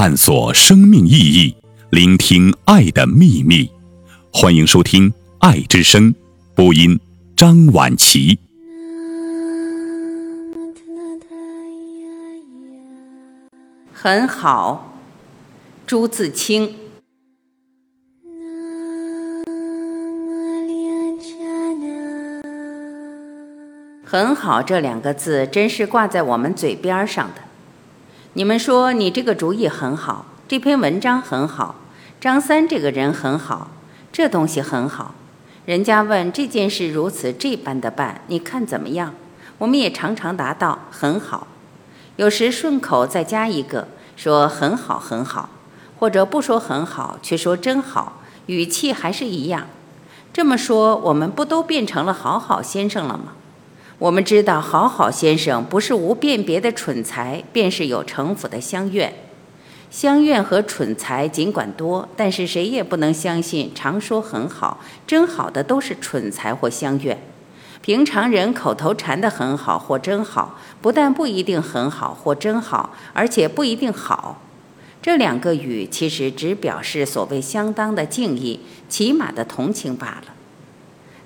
探索生命意义，聆听爱的秘密。欢迎收听《爱之声》播音，张晚琪。很好，朱自清。很好，这两个字真是挂在我们嘴边上的。你们说你这个主意很好，这篇文章很好，张三这个人很好，这东西很好。人家问这件事如此这般的办，你看怎么样？我们也常常答道很好，有时顺口再加一个说很好很好，或者不说很好，却说真好，语气还是一样。这么说，我们不都变成了好好先生了吗？我们知道，好好先生不是无辨别的蠢材，便是有城府的乡愿。乡愿和蠢材尽管多，但是谁也不能相信，常说很好、真好的都是蠢材或乡愿。平常人口头禅的很好或真好，不但不一定很好或真好，而且不一定好。这两个语其实只表示所谓相当的敬意、起码的同情罢了。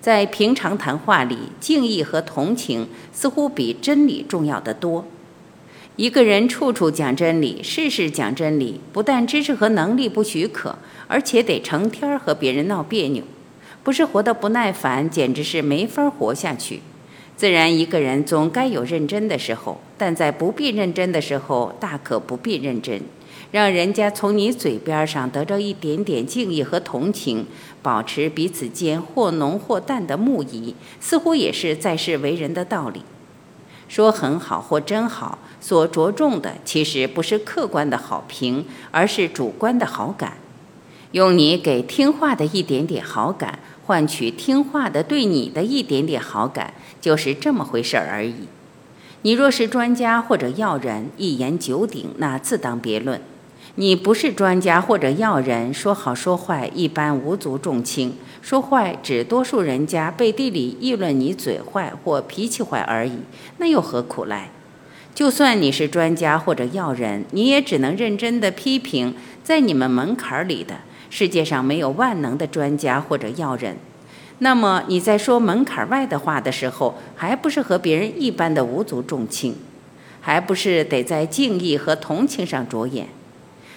在平常谈话里，敬意和同情似乎比真理重要的多。一个人处处讲真理，事事讲真理，不但知识和能力不许可，而且得成天和别人闹别扭，不是活得不耐烦，简直是没法活下去。自然，一个人总该有认真的时候，但在不必认真的时候，大可不必认真。让人家从你嘴边上得着一点点敬意和同情，保持彼此间或浓或淡的慕谊，似乎也是在世为人的道理。说很好或真好，所着重的其实不是客观的好评，而是主观的好感。用你给听话的一点点好感，换取听话的对你的一点点好感，就是这么回事儿而已。你若是专家或者要人，一言九鼎，那自当别论。你不是专家或者要人，说好说坏一般无足重轻，说坏只多数人家背地里议论你嘴坏或脾气坏而已，那又何苦来？就算你是专家或者要人，你也只能认真的批评在你们门槛里的世界上没有万能的专家或者要人。那么你在说门槛外的话的时候，还不是和别人一般的无足重轻，还不是得在敬意和同情上着眼？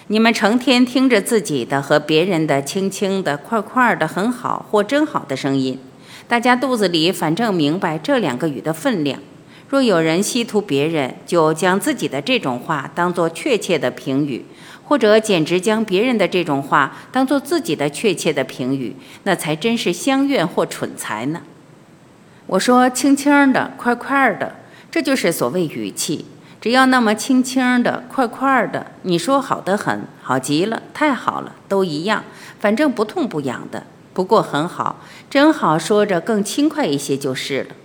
你们成天听着自己的和别人的轻轻的、快快的、很好或真好的声音，大家肚子里反正明白这两个语的分量。若有人稀图别人，就将自己的这种话当作确切的评语，或者简直将别人的这种话当作自己的确切的评语，那才真是相怨或蠢材呢。我说轻轻的、快快的，这就是所谓语气。只要那么轻轻的、快快的，你说好的很，好极了，太好了，都一样，反正不痛不痒的。不过很好，真好，说着更轻快一些就是了。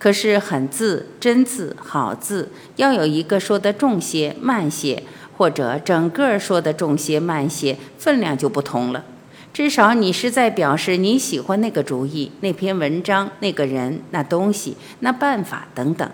可是很字、真字、好字，要有一个说的重些、慢些，或者整个说的重些、慢些，分量就不同了。至少你是在表示你喜欢那个主意、那篇文章、那个人、那东西、那办法等等。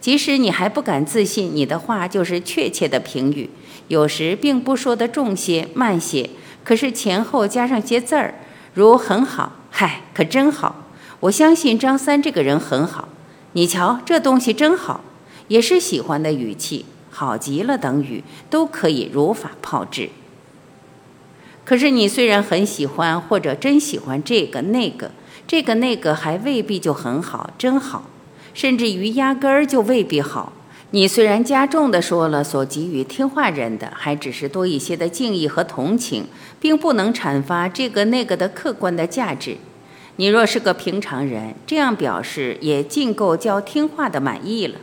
即使你还不敢自信，你的话就是确切的评语，有时并不说的重些、慢些，可是前后加上些字儿，如很好，嗨，可真好。我相信张三这个人很好，你瞧这东西真好，也是喜欢的语气，好极了等语都可以如法炮制。可是你虽然很喜欢，或者真喜欢这个那个，这个那个还未必就很好，真好。甚至于压根儿就未必好。你虽然加重的说了，所给予听话人的还只是多一些的敬意和同情，并不能阐发这个那个的客观的价值。你若是个平常人，这样表示也尽够叫听话的满意了。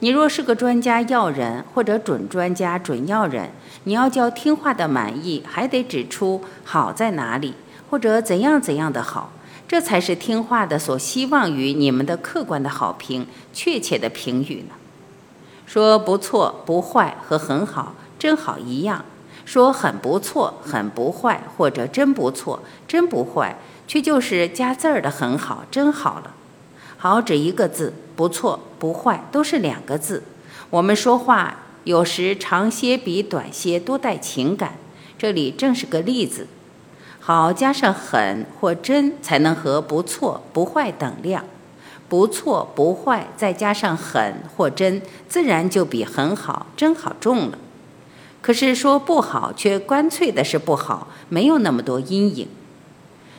你若是个专家要人或者准专家准要人，你要叫听话的满意，还得指出好在哪里，或者怎样怎样的好。这才是听话的所希望于你们的客观的好评、确切的评语呢。说不错、不坏和很好、真好一样；说很不错、很不坏或者真不错、真不坏，却就是加字儿的很好、真好了。好只一个字，不错、不坏都是两个字。我们说话有时长些比短些多带情感，这里正是个例子。好加上很或真，才能和不错不坏等量。不错不坏再加上很或真，自然就比很好真好重了。可是说不好，却干脆的是不好，没有那么多阴影。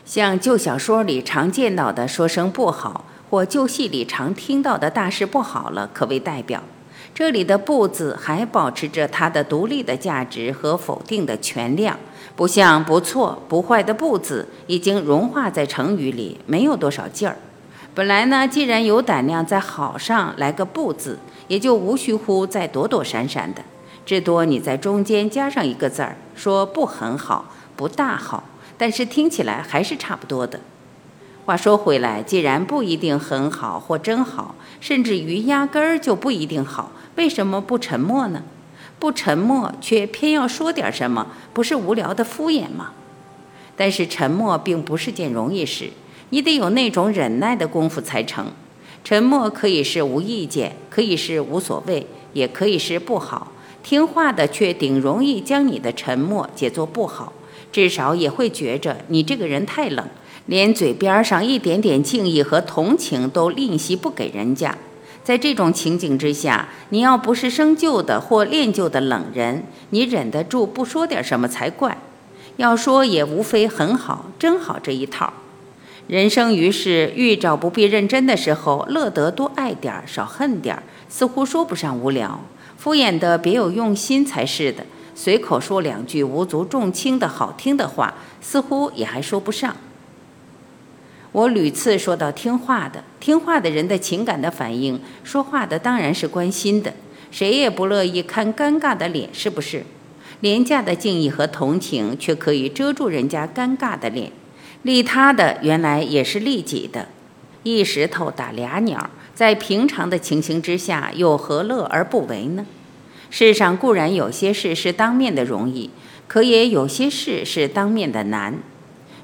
像旧小说里常见到的说声不好，或旧戏里常听到的大事不好了，可为代表。这里的“不”字还保持着它的独立的价值和否定的全量，不像“不错不坏”的“不”字已经融化在成语里，没有多少劲儿。本来呢，既然有胆量在好上来个“不”字，也就无需乎再躲躲闪闪的。至多你在中间加上一个字儿，说不很好，不大好，但是听起来还是差不多的。话说回来，既然不一定很好或真好，甚至于压根儿就不一定好，为什么不沉默呢？不沉默却偏要说点什么，不是无聊的敷衍吗？但是沉默并不是件容易事，你得有那种忍耐的功夫才成。沉默可以是无意见，可以是无所谓，也可以是不好。听话的却顶容易将你的沉默解作不好，至少也会觉着你这个人太冷，连嘴边上一点点敬意和同情都吝惜不给人家。在这种情景之下，你要不是生旧的或恋旧的冷人，你忍得住不说点什么才怪。要说也无非很好、真好这一套。人生于世，遇着不必认真的时候，乐得多爱点儿少恨点儿似乎说不上无聊。敷衍的别有用心才是的，随口说两句无足重轻的好听的话，似乎也还说不上。我屡次说到听话的，听话的人的情感的反应，说话的当然是关心的，谁也不乐意看尴尬的脸，是不是？廉价的敬意和同情却可以遮住人家尴尬的脸，利他的原来也是利己的，一石头打俩鸟。在平常的情形之下，又何乐而不为呢？世上固然有些事是当面的容易，可也有些事是当面的难。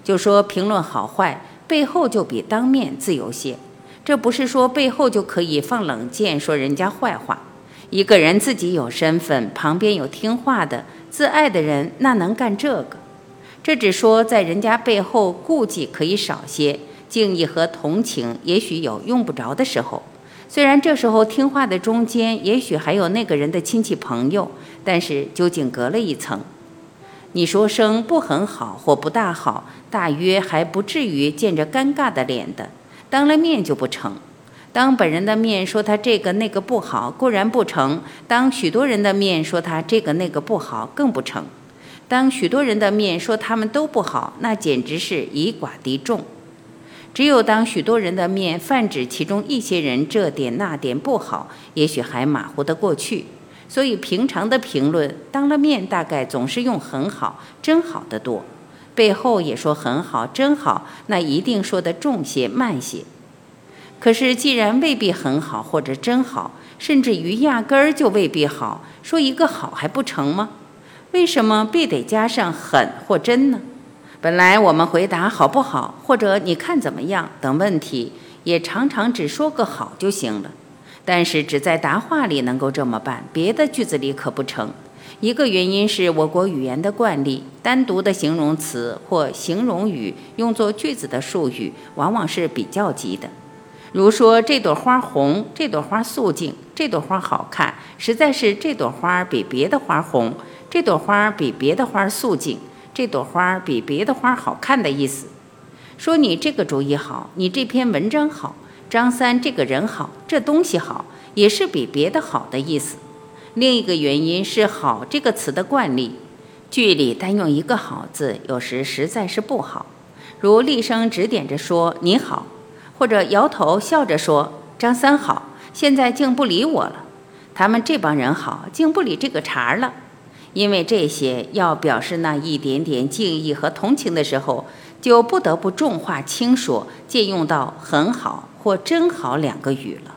就说评论好坏，背后就比当面自由些。这不是说背后就可以放冷箭说人家坏话。一个人自己有身份，旁边有听话的、自爱的人，那能干这个？这只说在人家背后顾忌可以少些。敬意和同情也许有用不着的时候，虽然这时候听话的中间也许还有那个人的亲戚朋友，但是究竟隔了一层。你说声不很好或不大好，大约还不至于见着尴尬的脸的。当了面就不成，当本人的面说他这个那个不好固然不成，当许多人的面说他这个那个不好更不成。当许多人的面说他们都不好，那简直是以寡敌众。只有当许多人的面泛指其中一些人这点那点不好，也许还马虎得过去。所以平常的评论，当了面大概总是用很好、真好的多，背后也说很好、真好，那一定说的重些、慢些。可是既然未必很好或者真好，甚至于压根儿就未必好，说一个好还不成吗？为什么必得加上狠或真呢？本来我们回答好不好，或者你看怎么样等问题，也常常只说个好就行了。但是只在答话里能够这么办，别的句子里可不成。一个原因是我国语言的惯例，单独的形容词或形容语用作句子的术语，往往是比较级的。如说这朵花红，这朵花素净，这朵花好看，实在是这朵花比别的花红，这朵花比别的花素净。这朵花比别的花好看的意思，说你这个主意好，你这篇文章好，张三这个人好，这东西好，也是比别的好的意思。另一个原因是“好”这个词的惯例，句里单用一个“好”字，有时实在是不好。如厉声指点着说“你好”，或者摇头笑着说“张三好”，现在竟不理我了。他们这帮人好，竟不理这个茬了。因为这些要表示那一点点敬意和同情的时候，就不得不重话轻说，借用到“很好”或“真好”两个语了。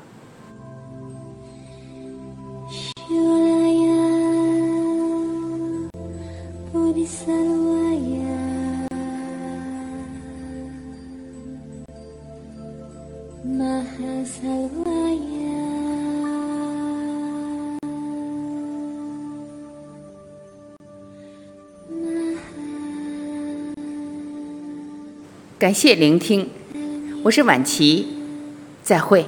感谢聆听，我是晚琪，再会。